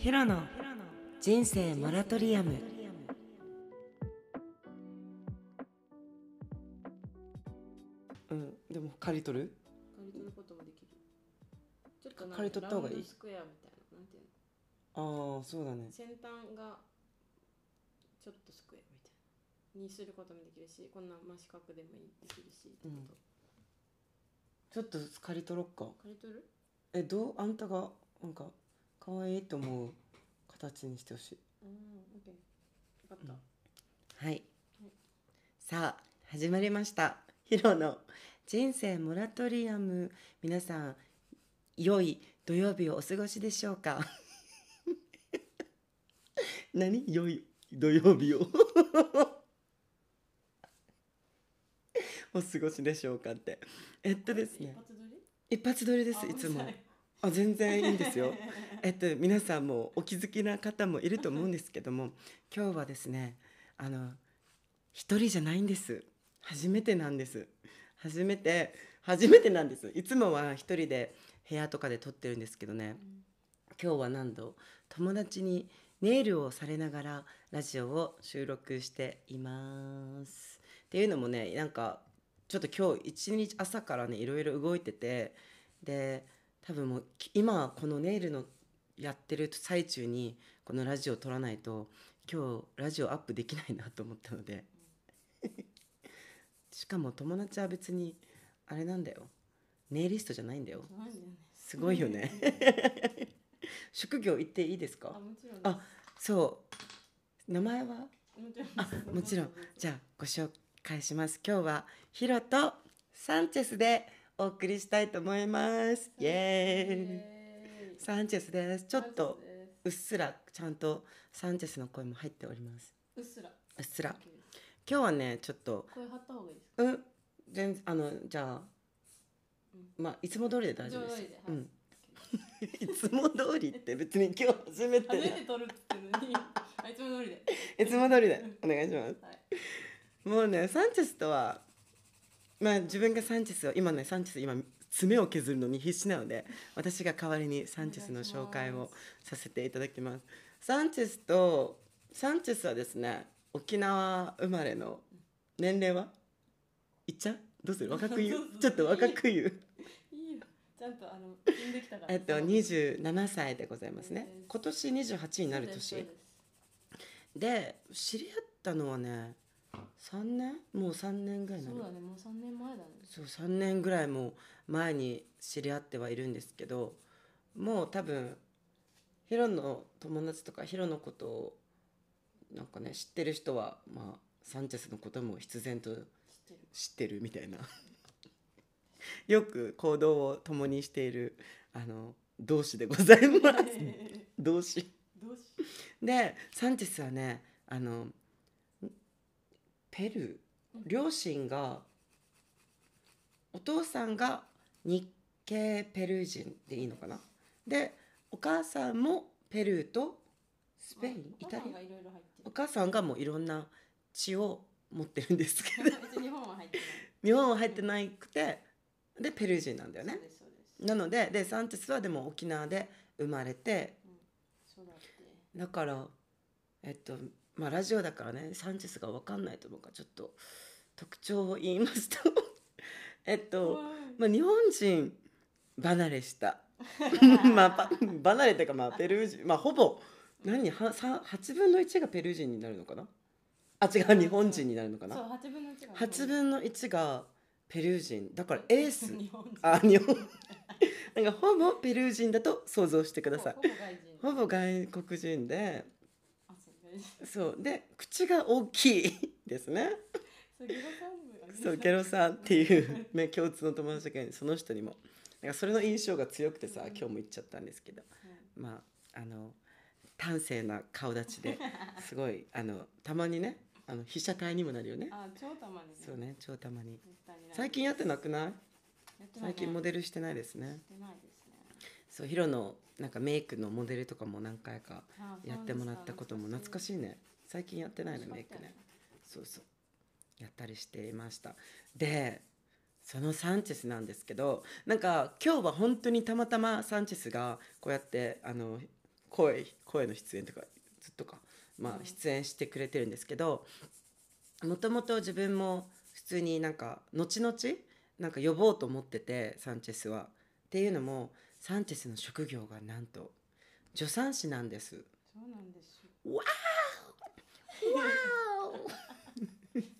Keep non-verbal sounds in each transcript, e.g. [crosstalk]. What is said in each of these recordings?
ヒロの人生モラトリアム。うんでも借り取る？借り取ることもできる。ちょっとなんか借り取った方がいい？ラウンドスクエアみたいななんていうの？ああそうだね。先端がちょっとスクエアみたいな。にすることもできるしこんな真四角でもいいできるしってこと、ちょっと借り取ろっか。借り取る？えどう？あんたがなんか可愛いと思う形にしてほしい。うんオッケー。分かった、はい。さあ始まりました。ヒロの人生モラトリアム。皆さん良い土曜日をお過ごしでしょうか？[laughs] 何？良い土曜日を？[laughs] お過ごしでしょうかって。えっとですね。一発撮り？一発撮り？ですあいつもあ全然いいんですよ。[laughs] えっと皆さんもお気づきな方もいると思うんですけども [laughs] 今日はですねあの一人じゃないんです。初めてなんです。初めて初めてなんです。いつもは一人で部屋とかで撮ってるんですけどね。今日は何度友達にネイルをされながらラジオを収録しています。っていうのもねなんかちょっと今日一日朝からねいろいろ動いててで多分もうき今このネイルのやってる最中にこのラジオを撮らないと今日ラジオアップできないなと思ったので。[laughs] しかも友達は別にあれなんだよ。ネイリストじゃないんだよ。すごいよね。[laughs] 職業言っていいですあかもちろんあそう。名前は？もちろんあもちろん。じゃあご紹介します。今日はヒロとサンチェスでお送りしたいと思います。イエーイ。イサンチェスです。ちょっとううっすらちゃんとサンチェスの声も入っております。っすら。うっすら。今日はねちょっと声張った方がいいですか？うん。全然あのじゃあまあいつも通りで大丈夫です。いつも通りではい。うん。[laughs] いつも通りって別に今日初めて。初めて撮るって言ってるのに。あいつも通りで。[laughs] いつも通りでお願いします。はい。もうねサンチェスとはまあ自分がサンチェスを今ねサンチェス今爪を削るのに必死なので私が代わりにサンチェスの紹介をさせていただきます。サンチェスとサンチェスはですね沖縄生まれの年齢は？言っちゃう？どうする？[laughs] 若く言う？ちょっと若く言う？いいよ。ちゃんとあの踏んできたから。えっと27歳でございますね。今年28になる年。で知り合ったのはね3年？もう3年ぐらいそうだねもう三年前だね。そう3年ぐらいも前に知り合ってはいるんですけどもう多分ヒロの友達とかヒロのことをなんかね知ってる人はまあサンチェスのことも必然と知ってるみたいな。よく行動を共にしているあの同志でございます。[laughs] 同志。どうしでサンチェスはねあのんペルー両親がお父さんが日系ペルー人でいいのかな？でお母さんもペルーとスペインイタリア？お母さんがもういろんな血を持ってるんですけど。日本は入ってない。日本は入ってなくてでペルー人なんだよね。なのででサンチェスはでも沖縄で生まれて。そうだって。だからえっとまあラジオだからねサンチェスが分かんないと思うからちょっと特徴を言いますと。[laughs] えっと、まあ、日本人離れした。[laughs] まあば離れてかまあペルー人。まあほぼ何はさ8分の1がペルー人になるのかな？あ違う日本人になるのかそうな八分の一が8分の1がペルー人。だからエース。日本人。あ日本。[laughs] なんかほぼペルー人だと想像してください。ほぼ外国人であそう。で口が大きいですね。そうゲロさんっていう、ね、共通の友達がその人にも。なんかそれの印象が強くてさ、うん。今日も言っちゃったんですけど。まああの端正な顔立ちで [laughs] すごいあのたまにねあの被写体にもなるよね。あ超たまにね。そうね超たまに。最近やってなくない？最近モデデルしてないですね。してないですね。そうヒロのなんかメイクのモデルとかも何回かあやってもらったことも懐かしいいね。最近やってないのメイクねね。そうそう。やったりしていました。でそのサンチェスなんですけどなんか今日は本当にたまたまサンチェスがこうやってあの声声の出演とかずっとか、まあう、ん。出演してくれてるんですけどもともと自分も普通になんか後々なんか呼ぼうと思っててサンチェスは。っていうのもサンチェスの職業がなんと助産師なんです。そうなんですわ [laughs]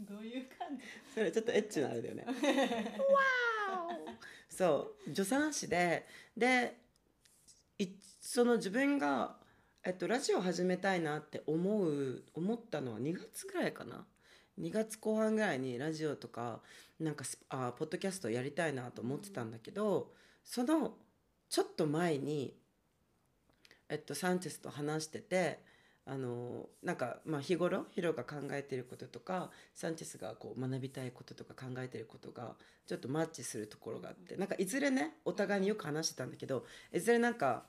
どういう感じ？それちょっとエッチなあれだよね。わー。そう助産師ででいその自分が、えっと、ラジオ始めたいなって思う思ったのは2月ぐらいかな。2月後半ぐらいにラジオとかなんかスあポッドキャストやりたいなと思ってたんだけど、そのちょっと前に、えっと、サンチェスと話しててあのなんか、まあ、日頃ヒロが考えてることとかサンチェスがこう学びたいこととか考えてることがちょっとマッチするところがあってなんかいずれねお互いによく話してたんだけどいずれなんか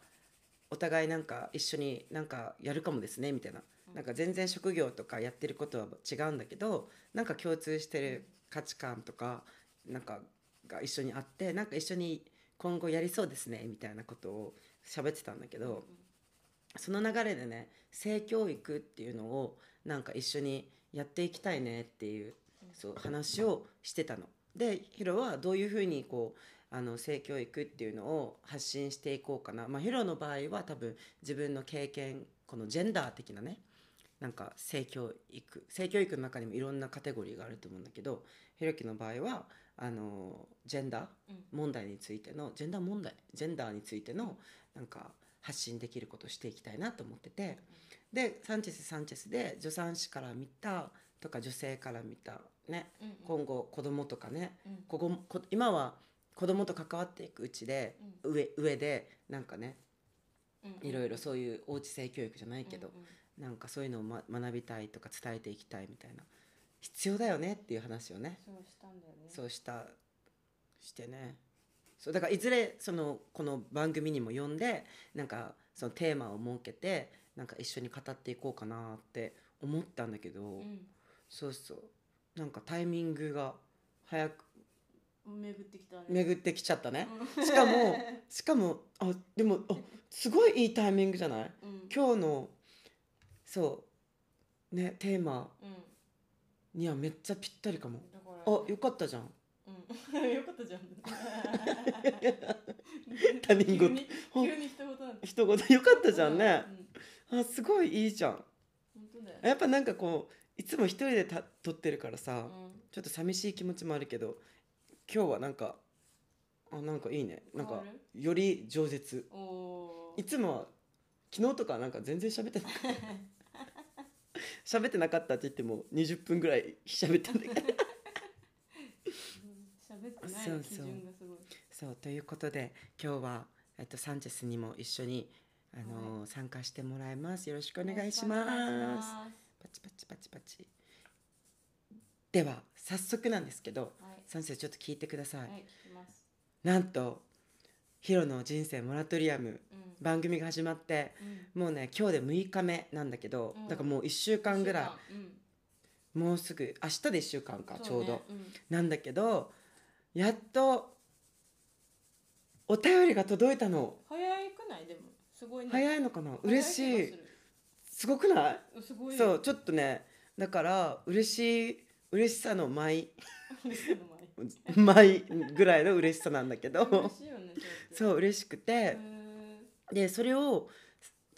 お互いなんか一緒になんかやるかもですねみたいな。なんか全然職業とかやってることは違うんだけどなんか共通してる価値観とかなんかが一緒にあってなんか一緒に今後やりそうですねみたいなことを喋ってたんだけど、その流れでね性教育っていうのをなんか一緒にやっていきたいねっていうそう話をしてたの。でヒロはどういうふうにこうあの性教育っていうのを発信していこうかな、まあ、ヒロの場合は多分自分の経験このジェンダー的なねなんか性教育性教育の中にもいろんなカテゴリーがあると思うんだけどひろきの場合はあのジェンダーうん。問題についてのジェンダー問題ジェンダーについてのなんか発信できることをしていきたいなと思っててでサンチェスサンチェスで助産師から見たとか女性から見たねうんうん。今後子供とかねうん。こここ今は子供と関わっていくうちで上上でなんかねうん。いろいろそういうおうち性教育じゃないけどうんうんなんかそういうのを、ま、学びたいとか伝えていきたいみたいな。必要だよねっていう話をね。そうしたんだよね。そうしたしてね。そうだからいずれそのこの番組にも呼んでなんかそのテーマを設けてなんか一緒に語っていこうかなって思ったんだけど、うん。そうそう。なんかタイミングが早く。巡ってきたね。巡ってきちゃったね。うん。しかもしかもあでもあすごいいいタイミングじゃない？うん。今日のそう。ねテーマうん。にはめっちゃぴったりかも。だから。あよかったじゃん。うん。[laughs] よかったじゃん。[laughs] 他人事急に急に一言なんて一言よかったじゃんね。うん。あすごいいいじゃん。本当だよ。やっぱなんかこういつも一人でた撮ってるからさ、うん。ちょっと寂しい気持ちもあるけど今日はなんかあなんかいいね。なんか変わる？より饒舌。おー。いつもは昨日とかなんか全然喋ってなかった喋ってなかったって言っても20分ぐらい喋ってんだけど。うん喋ってないそうそう基準がすごい。そうということで今日は、えっと、サンチェスにも一緒に、あのー参加してもらいます。よろしくお願いします。パチパチパチパチ。では早速なんですけどすはい。サンチェスちょっと聞いてください、はいなんとヒロの人生モラトリアムうん。番組が始まってうん。もうね今日で6日目なんだけど、うん。だからもう1週間ぐらいうん。もうすぐ明日で1週間か、ちょうど。なんだけどやっとお便りが届いたの。早くない？でもすごいね。早いのかな？嬉しい。すごくない？そうちょっとねだから嬉しい嬉しさの舞。舞。[laughs] ぐらいの嬉しさなんだけど。嬉しいよそう嬉しくて。でそれを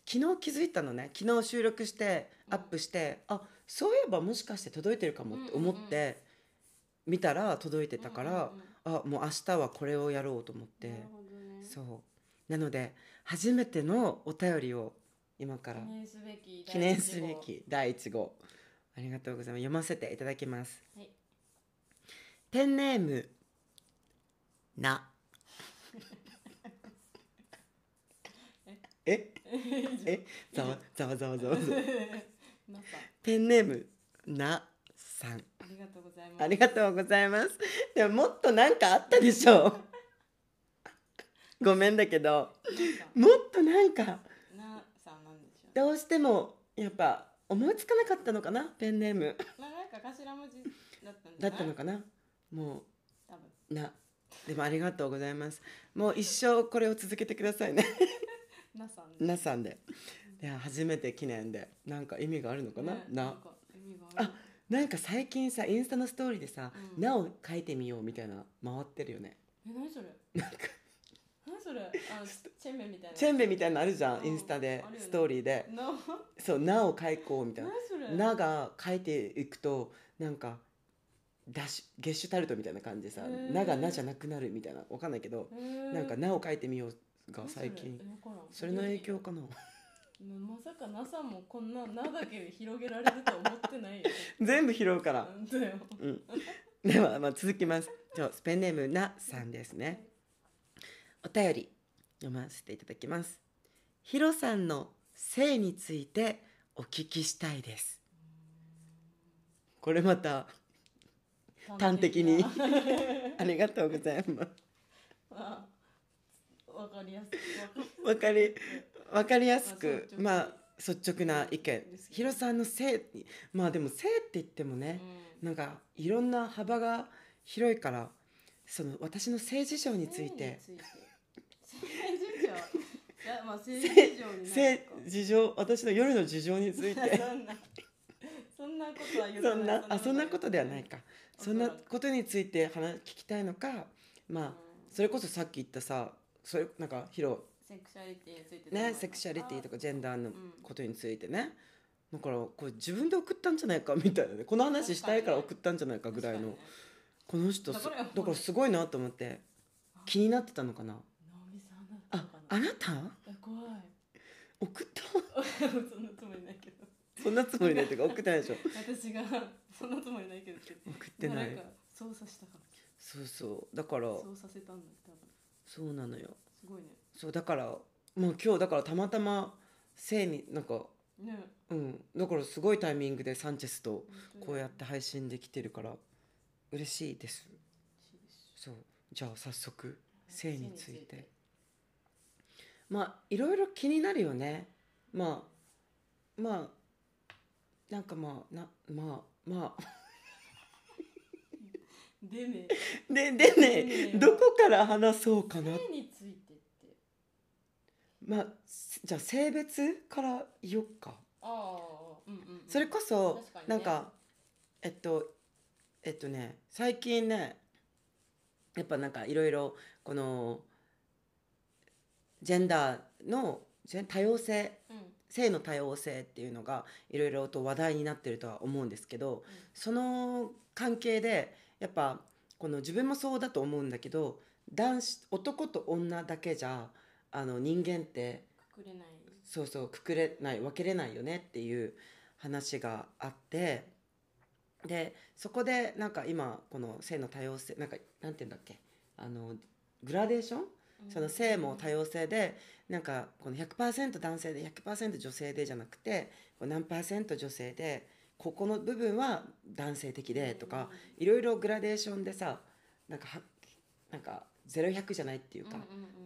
昨日気づいたのね。昨日収録してうん。アップして、あそういえばもしかして届いてるかもって思って見たら届いてたから、うんうんあもう明日はこれをやろうと思って。ね。そう。なので初めてのお便りを今から記念すべき第一号。ありがとうございます。読ませていただきます。はい。ペンネームなえ？[laughs] え？ざわざわざわざわ。ペンネームなさん。ありがとうございます。ありがとうございます。でももっとなんかあったでしょう。[laughs] ごめんだけど。もっとなんか。なさんなんでしょう。どうしてもやっぱ思いつかなかったのかな？ペンネーム。まあなんか頭文字だったんじだったのかな？もうな。でもありがとうございます。もう一生これを続けてくださいねなさんなさんで。いや初めて記念で。なんか意味があるのかな、ねな。ある。なんか最近さインスタのストーリーでさ「うん。な」を書いてみようみたいな回ってるよね。え何それ？なんか。何それ？あ [laughs] チェンメンみたいな。チェンベみたいなのあるじゃん、うん。インスタでねストーリーで。な。そう「な」を書こうみたいな。何それ「な」が書いていくとなんかダッシュゲッシュタルトみたいな感じでさ「へー。な」が「な」じゃなくなるみたいな。わかんないけどなんか「な」を書いてみようが何それ最近それの影響かな？まさか NASA もこんな「な」だけで広げられると思ってないよ [laughs] 全部拾うからうん、では、まあ、続きます。じゃあスペンネームなさんですね。お便り読ませていただきます。ヒロさんの性についてお聞きしたいです。これまた端的に [laughs] ありがとうございます。[laughs] あわかりやすいわかりわかりやすくまあまあ率直な意見。ヒロさんの性にまあでも性って言ってもね、うん。なんかいろんな幅が広いからその私の性事情について。性事情。私の夜の事情について。[laughs] そんなそんなことは言そんなあそんなことではないか。おそそんなことについて話聞きたいのかまあそれこそさっき言ったさそれなんかヒロ。セクシャリティについてねセクシャリティとかジェンダーのうんことについてね。だからこれ自分で送ったんじゃないかみたいなね。この話したいから送ったんじゃないかぐらいの。確かこの人すだからすごいなと思って。気になってたのかな。ああなた？え怖い。送った？[laughs] そんなつもりないけど。そんなつもりないっていうか送ってないでしょ。私がそんなつもりないけど送ってない。操作したかそうそう。だからら操作せたんだ多分そうなのよ。すごいね。そうだからもう今日だからたまたま性になんかね。うん。だからすごいタイミングでサンチェスとこうやって配信できてるから嬉しいです。嬉しいです。そう。じゃあ早速性について。性まあいろいろ気になるよね。まあまあなんかまあなまあまあでねででねねどこから話そうかな。性についてって。まあすじゃあ性別から言おっか。ああうんうんうん。それこそね。なんかえっとえっとね最近ねやっぱなんかいろいろこのジェンダーの多様性うん。性の多様性っていうのがいろいろと話題になってるとは思うんですけどその関係でやっぱこの自分もそうだと思うんだけど男子男と女だけじゃあの人間って隠れない。そうそうくくれない分けれないよねっていう話があってでそこでなんか今この性の多様性なんかなんて言うんだっけ？あのグラデーション？その性も多様性でなんかこの100%男性で100%女性でじゃなくて何パーセント女性でここの部分は男性的でとかいろいろグラデーションでさなんかはなんか0100じゃないっていうか、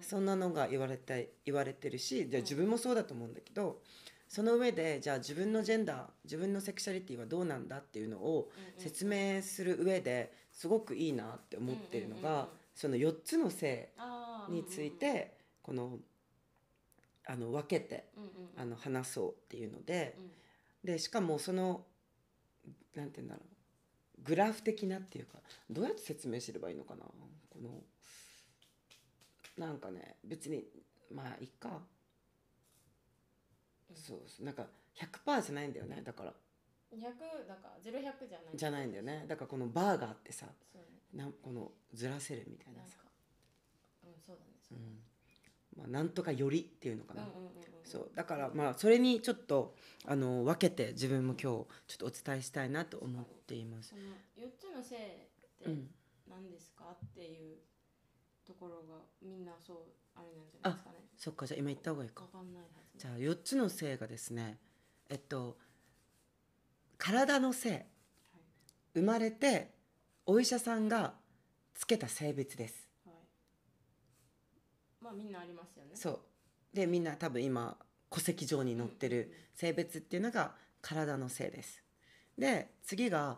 そんなのが言われて言われてるしじゃあ自分もそうだと思うんだけどその上でじゃあ自分のジェンダー自分のセクシャリティはどうなんだっていうのを説明する上ですごくいいなって思ってるのがその4つの性についてこのあの分けてあの話そうっていうのでうん。でしかもそのなんて言うんだろう。グラフ的なっていうかどうやって説明すればいいのかな。このなんかね別にまあいいか。そうそう。なんか100%じゃないんだよね。だから。100だから0100じゃない。じゃないんだよね。だからこのバーがあってさそう。ねなんこのずらせるみたいなさ。なんかうんそうだね。うそうだね。んまあ、なんとかよりっていうのかな、そう。だからまあそれにちょっとあの分けて自分も今日ちょっとお伝えしたいなと思っています。そ。の4つの性ってうん、何ですかっていうところがみんなそうあれなんじゃないですかね。そっかじゃあ今言った方がいいか。わ。かんないじゃあ4つの性がですねえっと体の性生まれてお医者さんがつけた性別です。まあみんなありますよね。そう。でみんな多分今戸籍上に載ってる性別っていうのが体の性です。で次が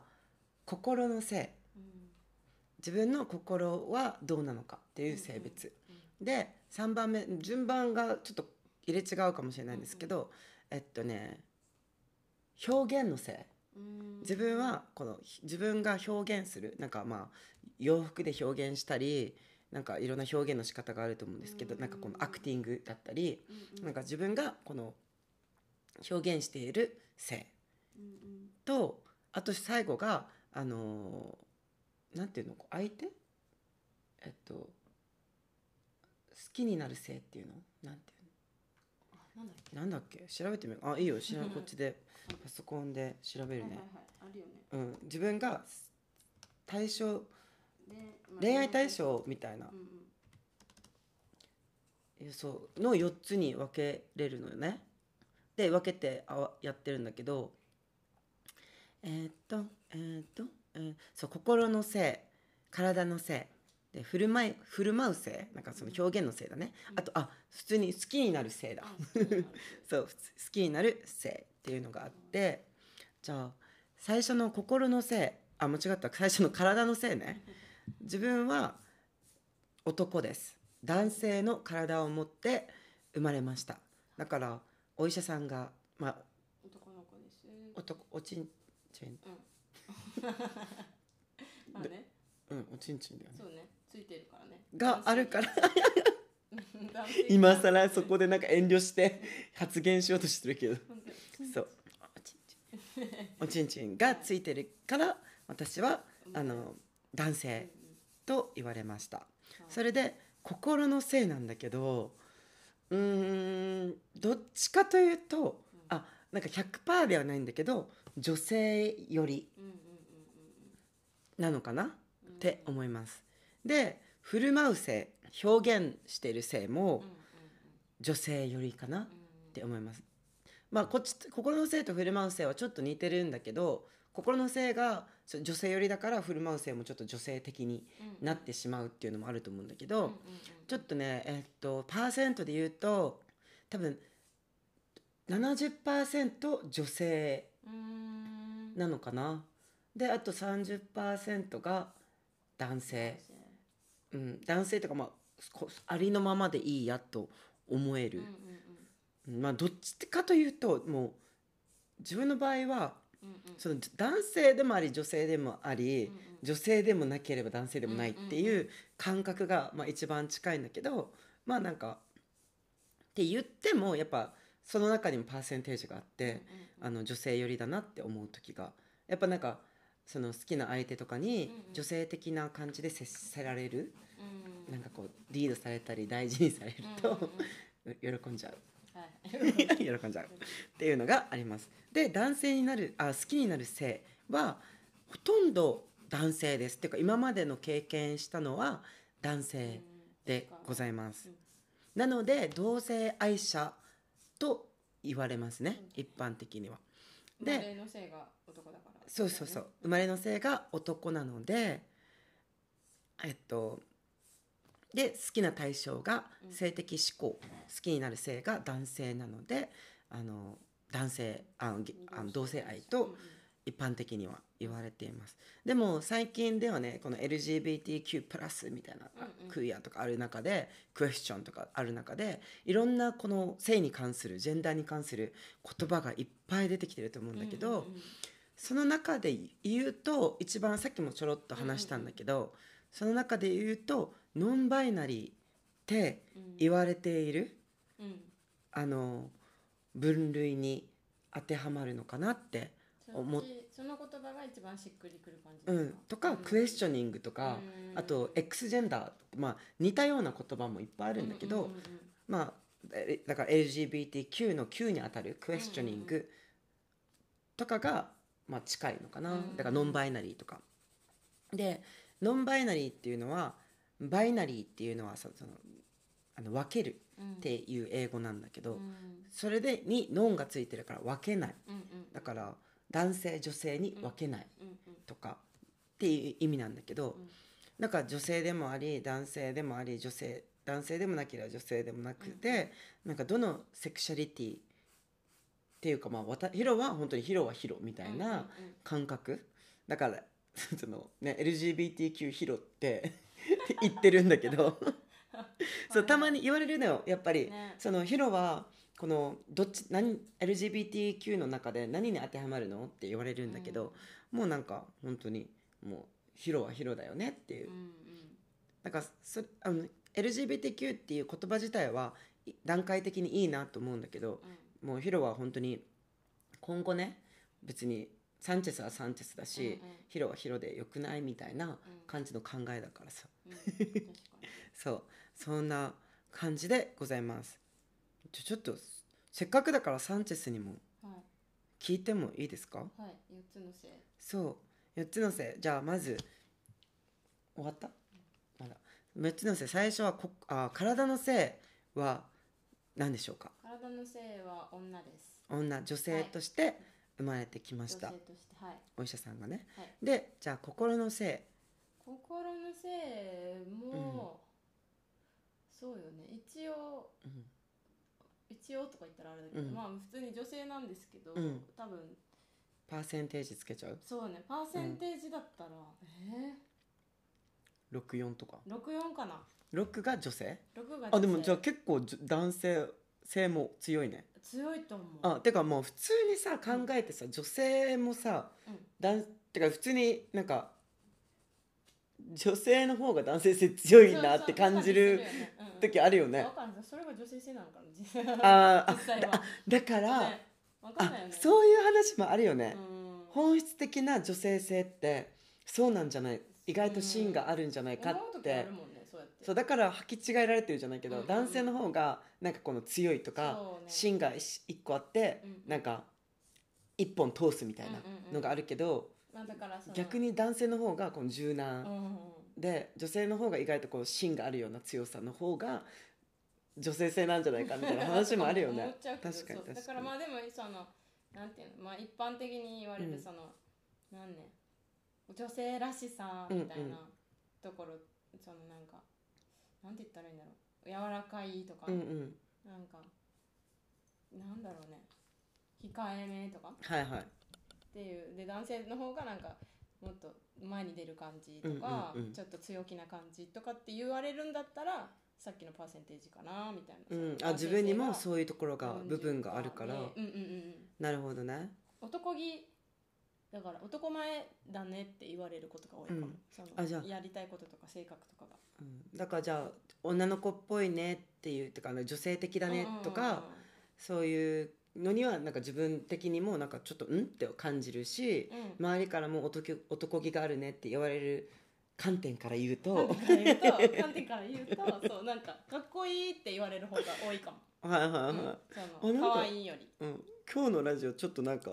心の性。うん。自分の心はどうなのかっていう性別。うんで3番目順番がちょっと入れ違うかもしれないんですけど、えっとね表現の性。うん。自分はこの自分が表現する。なんかまあ洋服で表現したりなんかいろんな表現の仕方があると思うんですけど、うんなんかこのアクティングだったり、うんなんか自分がこの表現している性とあと最後があのーなんていうの？相手？えっと好きになる性っていうの？なんていうあなんだっけ？のなんだっけ？調べてみよう。あいいよ。知らん。[laughs] こっちで。パソコンで調べるね。自分が対象恋愛対象みたいな。そうの4つに分けれるのよね。で分けてあわやってるんだけどえーっとえーっと、えーそう心の性体の性で振る舞い振る舞う性なんかその表現の性だね、うん。あとあ普通に好きになる性だ。あそう [laughs] 好きになる性っていうのがあってじゃあ最初の心の性あ間違った。最初の体の性ね [laughs] 自分は男です。男性の体を持って生まれました。だからお医者さんがまあ男の子です。男おちんちん。うん。[laughs] まあね。うんおちんちんだよね。そうね。ついてるからね。があるから。今更そこでなんか遠慮して発言しようとしてるけど。そう。おちんちん。おちんちんがついてるから私はあの男性と言われました。それで心のせいなんだけどうーんどっちかというとあなんか100%ではないんだけど女性よりなのかな？って思います。で振る舞う性表現している性も女性よりかなっうん。て思います。まあこっち心の性と振る舞う性はちょっと似てるんだけど心の性が女性寄りだから振る舞う性もちょっと女性的にうんなってしまうっていうのもあると思うんだけど、ちょっとねえっとパーセントで言うと多分70%女性なのかな？であと30%が男性、うん、男性とかまあこありのままでいいやと思える。まあどっちかというともう自分の場合はその男性でもあり女性でもあり、女性でもなければ男性でもないっていう感覚が、まあ、一番近いんだけどまあなんかって言ってもやっぱその中にもパーセンテージがあって、あの女性寄りだなって思う時がやっぱなんかその好きな相手とかに女性的な感じで接せられる、うんなんかこうリードされたり大事にされると、[laughs] 喜んじゃう。はい [laughs] 喜んじゃうっていうのがあります。で男性になるあ好きになる性はほとんど男性ですっていうか今までの経験したのは男性でございます。なので同性愛者と言われますね一般的には。でで生まれのせいが男だからそうそうそう生まれの性が男なのでえっとで好きな対象がうん。性的指向、好きになる性が男性なのであの男性あのげあの同性愛と一般的には言われています。でも最近ではねこの LGBTQ+ みたいな、クイアとかある中でクエスチョンとかある中でいろんなこの性に関するジェンダーに関する言葉がいっぱい出てきてると思うんだけど、その中で言うと一番さっきもちょろっと話したんだけど、その中で言うとノンバイナリーってうん言われている、うん。あの分類に当てはまるのかなって、思っその言葉が一番しっくりくる感じうん、とか、クエスチョニングとか、うん。あと X ジェンダーまあ似たような言葉もいっぱいあるんだけど、うんうんうんうん。まあえだから LGBTQ の Q にあたるクエスチョニングとかが、まあ、近いのかな、うん。だからノンバイナリーとか。でノンバイナリーっていうのはバイナリーっていうのはそそのあの分けるうん。っていう英語なんだけど、うん。それでにノンがついてるから分けない。うんうん。だから男性女性に分けないうんうんとかっていう意味なんだけど、うん。だから女性でもあり男性でもあり女性男性でもなければ女性でもなくて、なんかどのセクシャリティっていうかまあわたヒロは本当にヒロはヒロみたいうんうんな感覚、だから [laughs] そのね LGBTQ ヒロって [laughs] 言ってるんだけど。[laughs] そうたまに言われるのよやっぱり、ね。そのヒロはこのどっち何 LGBTQ の中で何に当てはまるのって言われるんだけど、もうなんか本当にもうヒロはヒロだよねっていう。うんうん。なんかそあの LGBTQ っていう言葉自体はい段階的にいいなと思うんだけどうん。もうヒロは本当に今後ね別にサンチェスはサンチェスだし、うんうん。ヒロはヒロでよくないみたいな感じの考えだからさ。うん [laughs] そう。そんな感じでございます。ちょちょっとせっかくだからサンチェスにもはい。聞いてもいいですか？はい。四つのせい。そう。4つのせじゃあまず終わった？まだ。6つのせ最初はこあ体のせいは何でしょうか？体のせいは女です。女。女。性として生まれてきました、はい。お医者さんがね。はい。でじゃあ心のせ心のせいも、そうよね。一応い、うん。一応とか言ったらあれだけど、うん。まあ普通に女性なんですけど、うん。多分パーセンテージつけちゃう。そうね。パーセンテージだったら、え64とか。ー、64かな。6が女性？6があでも女性じゃあ結構男性性も強いね強いと思う。あてかもう普通にさ考えてさ女性もさうん。男てか普通になんか女性の方が男性性強いなって感じる時あるよねそれが女性性なのかなあだだから、あねそういう話もあるよね、うん本質的な女性性ってそうなんじゃない意外と芯があるんじゃないかってそうだから履き違えられてるじゃないけど、うん。うん男性の方がなんかこの強いとか、ね。芯が一一個あって、うんうん。なんか一本通すみたいなのがあるけど、まあだからその逆に男性の方がこの柔軟、うんうんうん。で女性の方が意外とこう芯があるような強さの方が女性性なんじゃないかみたいな話もあるよね。[laughs] 確かにだ確からまあでもそのなんていうのまあ一般的に言われるうん。その、なんね女性らしさみたいうんうん。なところ、そのなんかなんて言ったらいいんだろう。柔らかいとか、うんうん。なんかなんだろうね。控えめとか？はいはい。っていう。で男性の方がなんかもっと前に出る感じとか、うんうんうん。ちょっと強気な感じとかって言われるんだったらさっきのパーセンテージかなみたいな、うん、あ自分にもそういうところが部分があるから、ねうんうんうんうん。なるほどね。男気だから男前だねって言われることが多いかも、うん。そのあじゃあ。やりたいこととか性格とかが。うん、だからじゃあ女の子っぽいねっていうてか女性的だねとか、そういうのにはなんか自分的にもなんかちょっとうんって感じるしうん。周りからも男気男気があるねって言われる観点から言うと。観点から言うと観点から言うとそうなんかかっこいいって言われる方が多いかも、はいはいはい、可愛いより。うん、今日のラジオちょっとなんか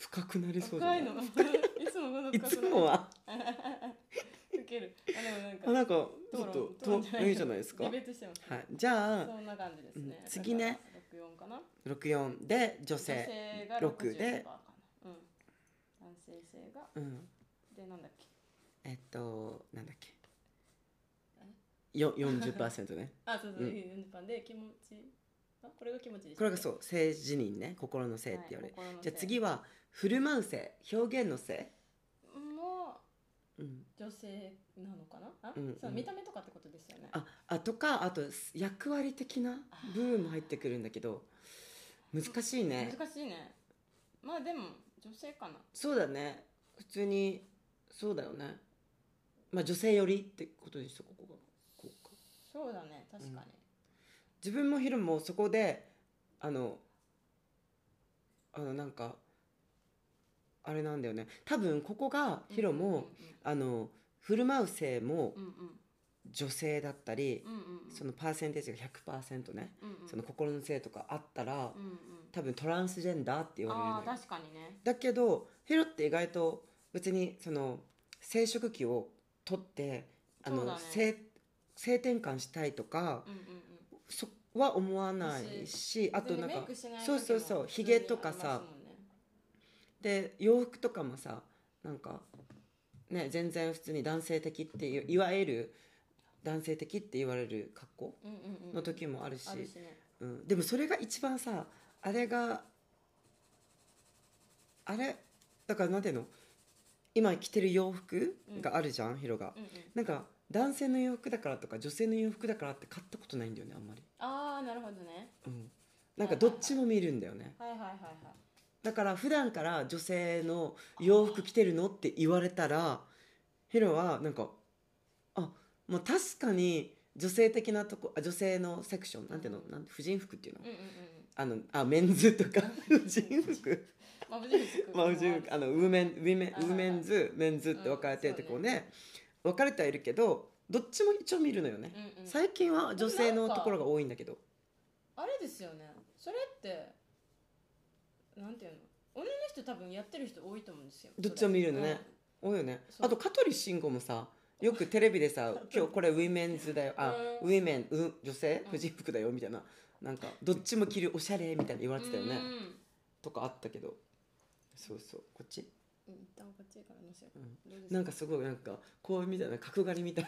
深くなりそうじゃない？深いの？[laughs] いつもこのいつもは？[laughs] 受ける。あでもなんかあなんかちょっ討論と討論といいじゃないですか。ディベートしてます、はい、じゃあそんな感じですね、うん次ね。六四かな？64で女女性性が六60でかな。うん。男性性が。うん。でなんだっけ？えっとなんだっけ？よ40%ね。[laughs] あそうそう、うん。40番で気持ちあこれが気持ちでしたこれがそう性自認ね。心の性って言われる、はい心の性。じゃあ次は振る舞う性表現の性、もうん、う女性なのかな？あ、うんそううん見た目とかってことですよね。ああとかあと役割的な部分も入ってくるんだけど難しいね。難しいね。まあでも女性かな。そうだね。普通にそうだよね。まあ女性よりってことでしたここがこうか。そうだね。確かに、自分もヒロもそこであのあのなんかあれなんだよね。多分ここがヒロも、あの振る舞う性も女性だったり、そのパーセンテージが100%ね、その心の性とかあったら、多分トランスジェンダーって言われるのよ確かにね。だけどヒロって意外と別にその生殖器を取ってあの、ね。性性転換したいとかうんうんうん。そは思わないしあとなんかそうそうそう時もヒゲとかさで洋服とかもさなんかね全然普通に男性的っていういわゆる男性的って言われる格好の時もあるし、うん、でもそれが一番さあれがあれだからなんていうの？今着てる洋服があるじゃん、ヒロが。うなんか男性の洋服だからとか女性の洋服だからって買ったことないんだよねあんまり、ああなるほどね。うん、なんかどっちも見るんだよね。はいはいはいはいだから普段から女性の洋服着てるのって言われたらヒロはなんかあもう確かに女性的なとこあ女性のセクションなんていうのなん婦人服っていうの？あのあメンズとか？[laughs] 婦人服？まあ、婦人服。まあ婦人服。あのウーメンウィメウーメンズメンズって分かれててうんこうね。分かれてはいるけどどっちも一応見るのよね。うんうん。最近は女性のところが多いんだけど。あれですよね。それってなんていうの？女の人多分やってる人多いと思うんですよ。どっちも見るのね。多いよね。あと香取慎吾もさよくテレビでさ「今日これウィメンズだよ」あうん。ウィメンう女性？うん。婦人服だよみたいな。なんかどっちも着るおしゃれみたいな言われてたよね。うん。とかあったけど。そうそう。こっち？うん。一旦こっちから乗せよう、うん。なんかすごいなんかこうみたいな角刈りみたい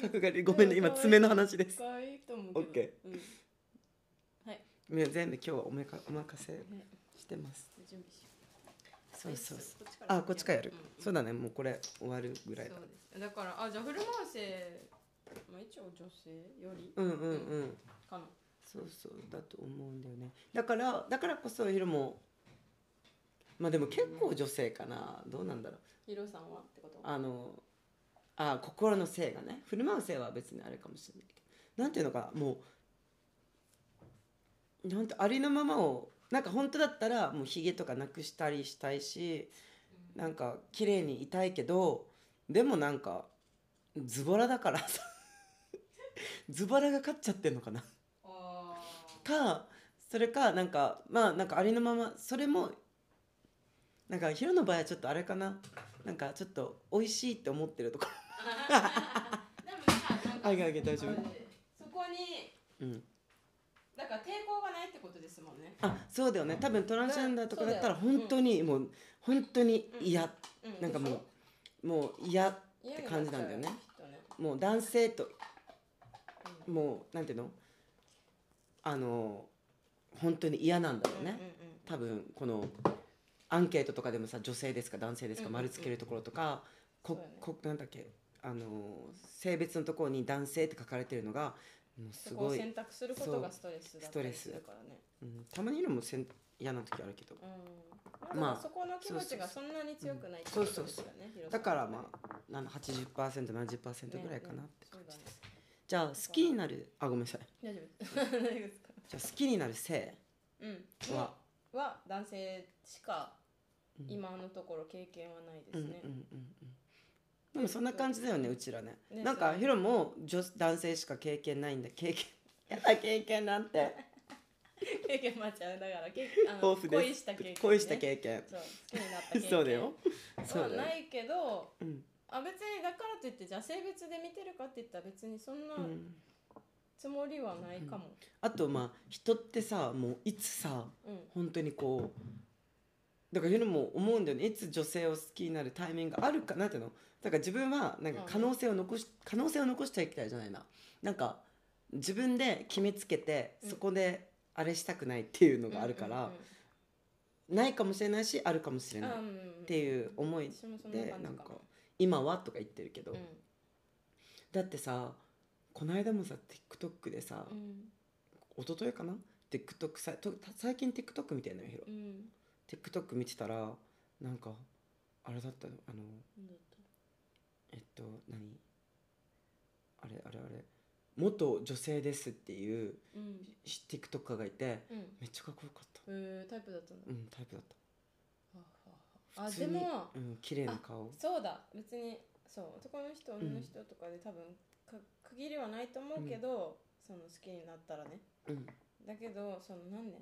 角刈りごめんね。今爪の話です。可愛いと思うけど。オッケうん、ね全部今日はおめかお任せねしてます。準備しよそう。そうそうこっちから。あこっちからやる。うんそうだね。もうこれ終わるぐらいだ。だからあじゃあフルマーセまあ一応女性よりうんうんうん。かな。そうそうだと思うんだよね。だからだからこそヒロもまあでも結構女性かな。どうなんだろう。ヒロさんはってこと？あのあ心の性がね。振る舞う性は別にあれかもしれないけど。なんていうのかもうなんてありのままをなんか本当だったらもうひげとかなくしたりしたいしなんか綺麗にいたいけどでもなんかズボラだからさ [laughs] ズボラが勝っちゃってんのかな。あかそれかなんかまあなんかありのままそれもなんかヒロの場合はちょっとあれかな。なんかちょっと美味しいって思ってると [laughs] かあげあげ大丈夫。そこにうん。だから抵抗がないってことですもんね。あそうだよね。多分トランスジェンダーとかだったら本当にもう本当に嫌、うん。なんかもうもう嫌って感じなんだよね。もう男性ともうなんていうの？あの本当に嫌なんだろうね、多分このアンケートとかでもさ女性ですか男性ですかうんうん丸つけるところとか、こね。こなんだっけ？あの性別のところに男性って書かれてるのがもうすそこをごい、選択することがストレスだったりするからね。うん、たまにいるのもせん嫌な時あるけど。うん。まあまあそこの気持ちがそんなに強くないってそうそうことですだからまあなん 80%70% ぐらいかなって感じねです、じゃあ好きになるあごめんなさい。大丈夫。[laughs] 大丈夫ですか？じゃあ好きになる性うん。は、は男性しかうん。今のところ経験はないですね。うんうんうんうんでもそんな感じだよねうちらね。ね。なんかヒロも女男性しか経験ないんだ。経験。[laughs] やだ経験なんて。[laughs] 経験まっちゃうだからけあの豊富です。恋した経験、ね、恋した経験。そう好きになった経験。[laughs] そうだよ。そうはだよ。ないけどうん。あ別にだからといってじゃあ性別で見てるかって言ったら別にそんなうん。つもりはないかも、あとまあ人ってさもういつさうん。本当にこうだからヒロも思うんだよね。いつ女性を好きになるタイミングがあるかなっていうの。だから自分はなんか可能性を残し可能性を残していきたいじゃないな。なんか自分で決めつけてうん。そこであれしたくないっていうのがあるから、ないかもしれないしあるかもしれないっっていう思いでなんか今はとか言ってるけど、うだってさこの間もさ TikTok でさ、んうん。一昨日かな？TikTok さと最近 TikTok 見てんのよヒロうん TikTok 見てたらなんかあれだったのあのえっと何？あれあれあれ。元女性ですっていううん。し TikToker がいてうん。めっちゃかっこよかった。えー、タイプだったんだうんタイプだった。普通にでもうん綺麗な顔。そうだ。別にそう男の人女の人とかで多分か区切りはないと思うけど、その好きになったらね。うん。だけどその何年？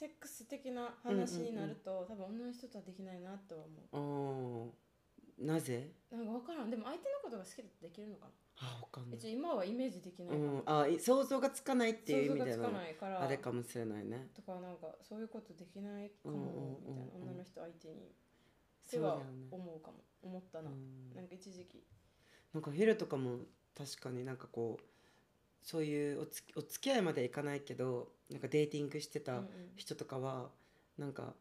セックス的な話になると、多分女の人とはできないなとは思あー。なぜ？うなんか分からん。でも相手のことが好きだとできるのかあわかんなない今はイメージできないうん。あい想像がつかないっていう意味での想像がつかないからあれかもしれないね。とかなんかそういうことできないかもみたいな。女の人相手に。そうだよではね思うかも。思ったな、うん。なんか一時期。なんかヒルとかも確かになんかこうそういうおつお付き合いまでいかないけどなんかデーティングしてた人とかはなんか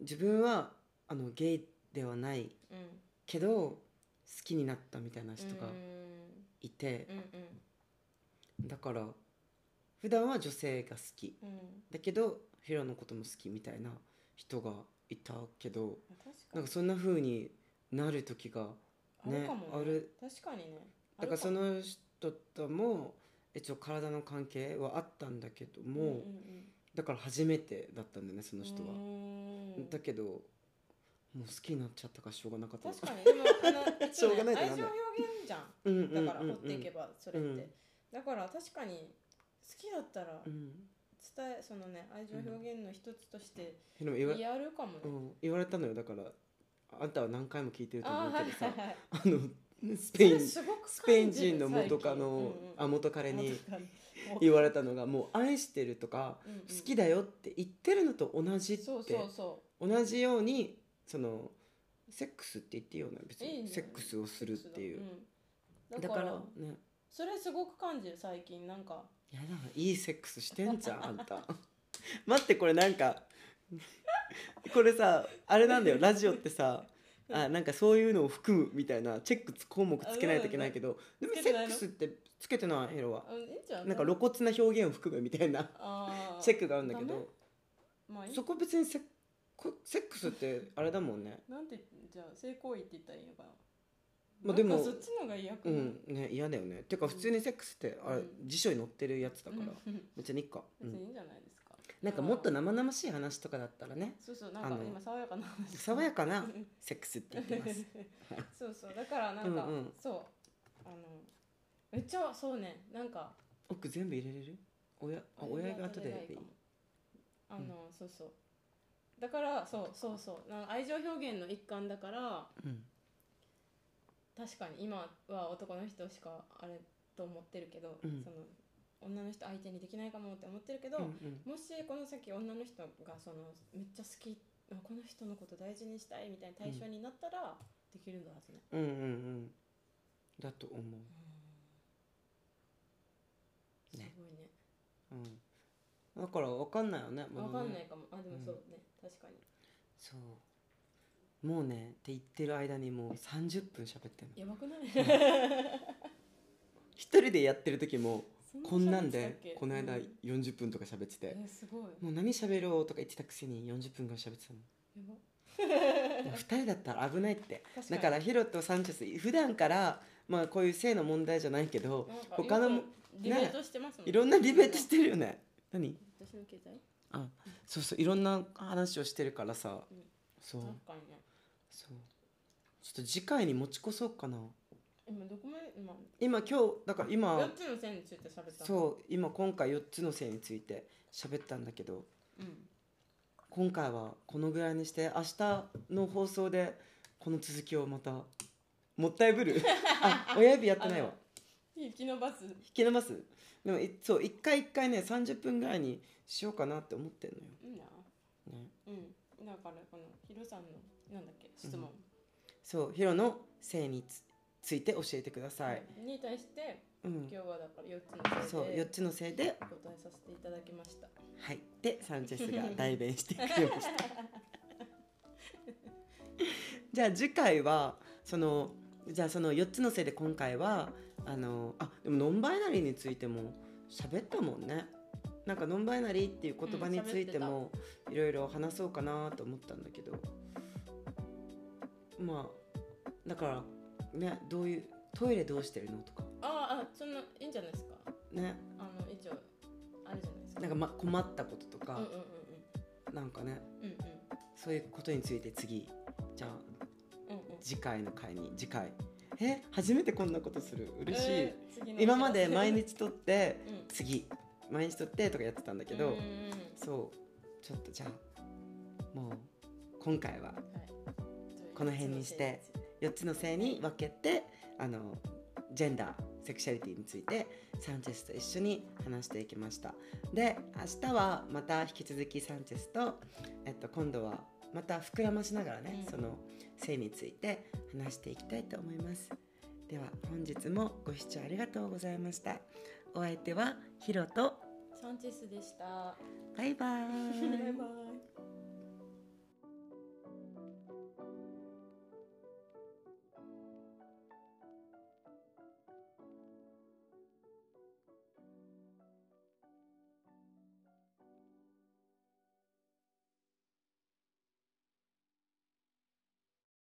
自分はあのゲイではないうん。けど好きになったみたいな人がうん。いて。うんだから普段は女性が好き。だけどヒロのことも好きみたいな人がいたけどなんかそんな風になる時がねある確かにね。だからその人とも一応体の関係はあったんだけども、かもうんうん。だから初めてだったんだよねその人は。だけどもう好きになっちゃったからしょうがなかったの確かにでもあの [laughs] しょうがない愛情表現じゃん。うんうんうんだから追っていけばそれって、うん。だから確かに好きだったらうん。伝えそのね愛情表現の一つとしてやるかもね、うん、言われたのよ。だからあんたは何回も聞いてると思うけどさはいはい。あのスペインスペイン人の元カノ、うんうん。あ元彼に言われたのがもう愛してるとかうんうん。好きだよって言ってるのと同じって同じようにそのセックスって言っていいよね別にセックスをうするっていう。うん。だかららね。それすごく感じる最近なんか。やだいいセックスしてんじゃんあんた。[laughs] 待ってこれなんか [laughs] これさあれなんだよラジオってさあなんかそういうのを含むみたいなチェック項目つけないといけないけどでもセックスってつけてない？ヘロは。なんか露骨な表現を含むみたいな [laughs] チェックがあるんだけど。そこ別にセセックスってあれだもんね。なんてじゃあ性行為って言ったらいいのかな？まあでもそっちのが嫌かうな、ん。ね嫌だよね。てか普通にセックスってあれうん。辞書に載ってるやつだから。うん。別にいいか、う [laughs] ん別にいいん。じゃないですか、なんかもっと生々しい話とかだったらね。そうそうなんか今爽やかな話。爽やかな [laughs] セックスって言ってます。[laughs] そうそうだからなんか、うんうん。そう。あのめっちゃそうね。なんか奥全部入れれる？親あ親が後ででいいあの、そうそう。だからそうそうそう。な愛情表現の一環だからうん。確かに今は男の人しかあれと思ってるけど、うん。その女の人相手にできないかもって思ってるけど、うんうん。もしこの先女の人がそのめっちゃ好きあこの人のこと大事にしたいみたいな対象になったらできるんだはずね、うんうんうん。だと思う、すごいね。ねうん、だから分かんないよねわものね。かんないかも。あでもそうね、確かに。そう。もうねって言ってる間にもう30分喋ってんの。やばくない？一人でやってる時もそこんなんでこの間うん。40分とか喋ってて、えすごい。もう何喋ろうとか言ってたくせに40分間喋ってたのやば。いや二人だったら危ないって。だからヒロとサンチェス普段からまあこういう性の問題じゃないけど他のもよくディベートしてますもんいろんなディベートしてるよね。何？私の携帯？あそうそういろんな話をしてるからさ、うん。そう。そう。ちょっと次回に持ち越そうかな今どこまで今。今今日だから今。4つの線について喋ったうそう今今回4つの性について喋ったんだけど。うん。今回はこのぐらいにして明日の放送でこの続きをまたもったいぶる。[laughs] あ親指やってないわ。引き伸ばす。引き伸ばす。でもいそう一回一回ね30分ぐらいにしようかなって思ってんのよ、いいな。ね、うん。だからこのヒロさんのなんだっけ質問。そうヒロの性につついて教えてください、に対してうん。今日はだから4つのそう4線でつの性で。答えさせていただきました。はい。でサンチェスが代弁してくれました。[laughs] じゃあ次回はそのじゃあその4つの性で今回はあのあでもノンバイナリーについても喋ったもんね。なんかノンバイナリーっていう言葉についてもいろいろ話そうかなと思ったんだけど。まあだからねどういうトイレどうしてるのとか。ああそんないいんじゃないですか。ね。あの一応あるじゃないですか。なんか、ま、困ったこととか。うんうん、なんかね。うんうん。うんそういうことについて次じゃあうんうん。次回の回に次回。え初めてこんなことする？嬉しい、えー今まで毎日撮って [laughs] うん。次毎日撮ってとかやってたんだけど、うんうんうんそう。ちょっとじゃあもう今回ははい。この辺にして4つの性に分けてあのジェンダーセクシャリティについてサンチェスと一緒に話していきました。で明日はまた引き続きサンチェスと、えっと、今度はまた膨らましながらね、うん。その性について話していきたいと思います。では本日もご視聴ありがとうございました。お相手はヒロとサンチェスでした。バイバーイ。[laughs] バイバイ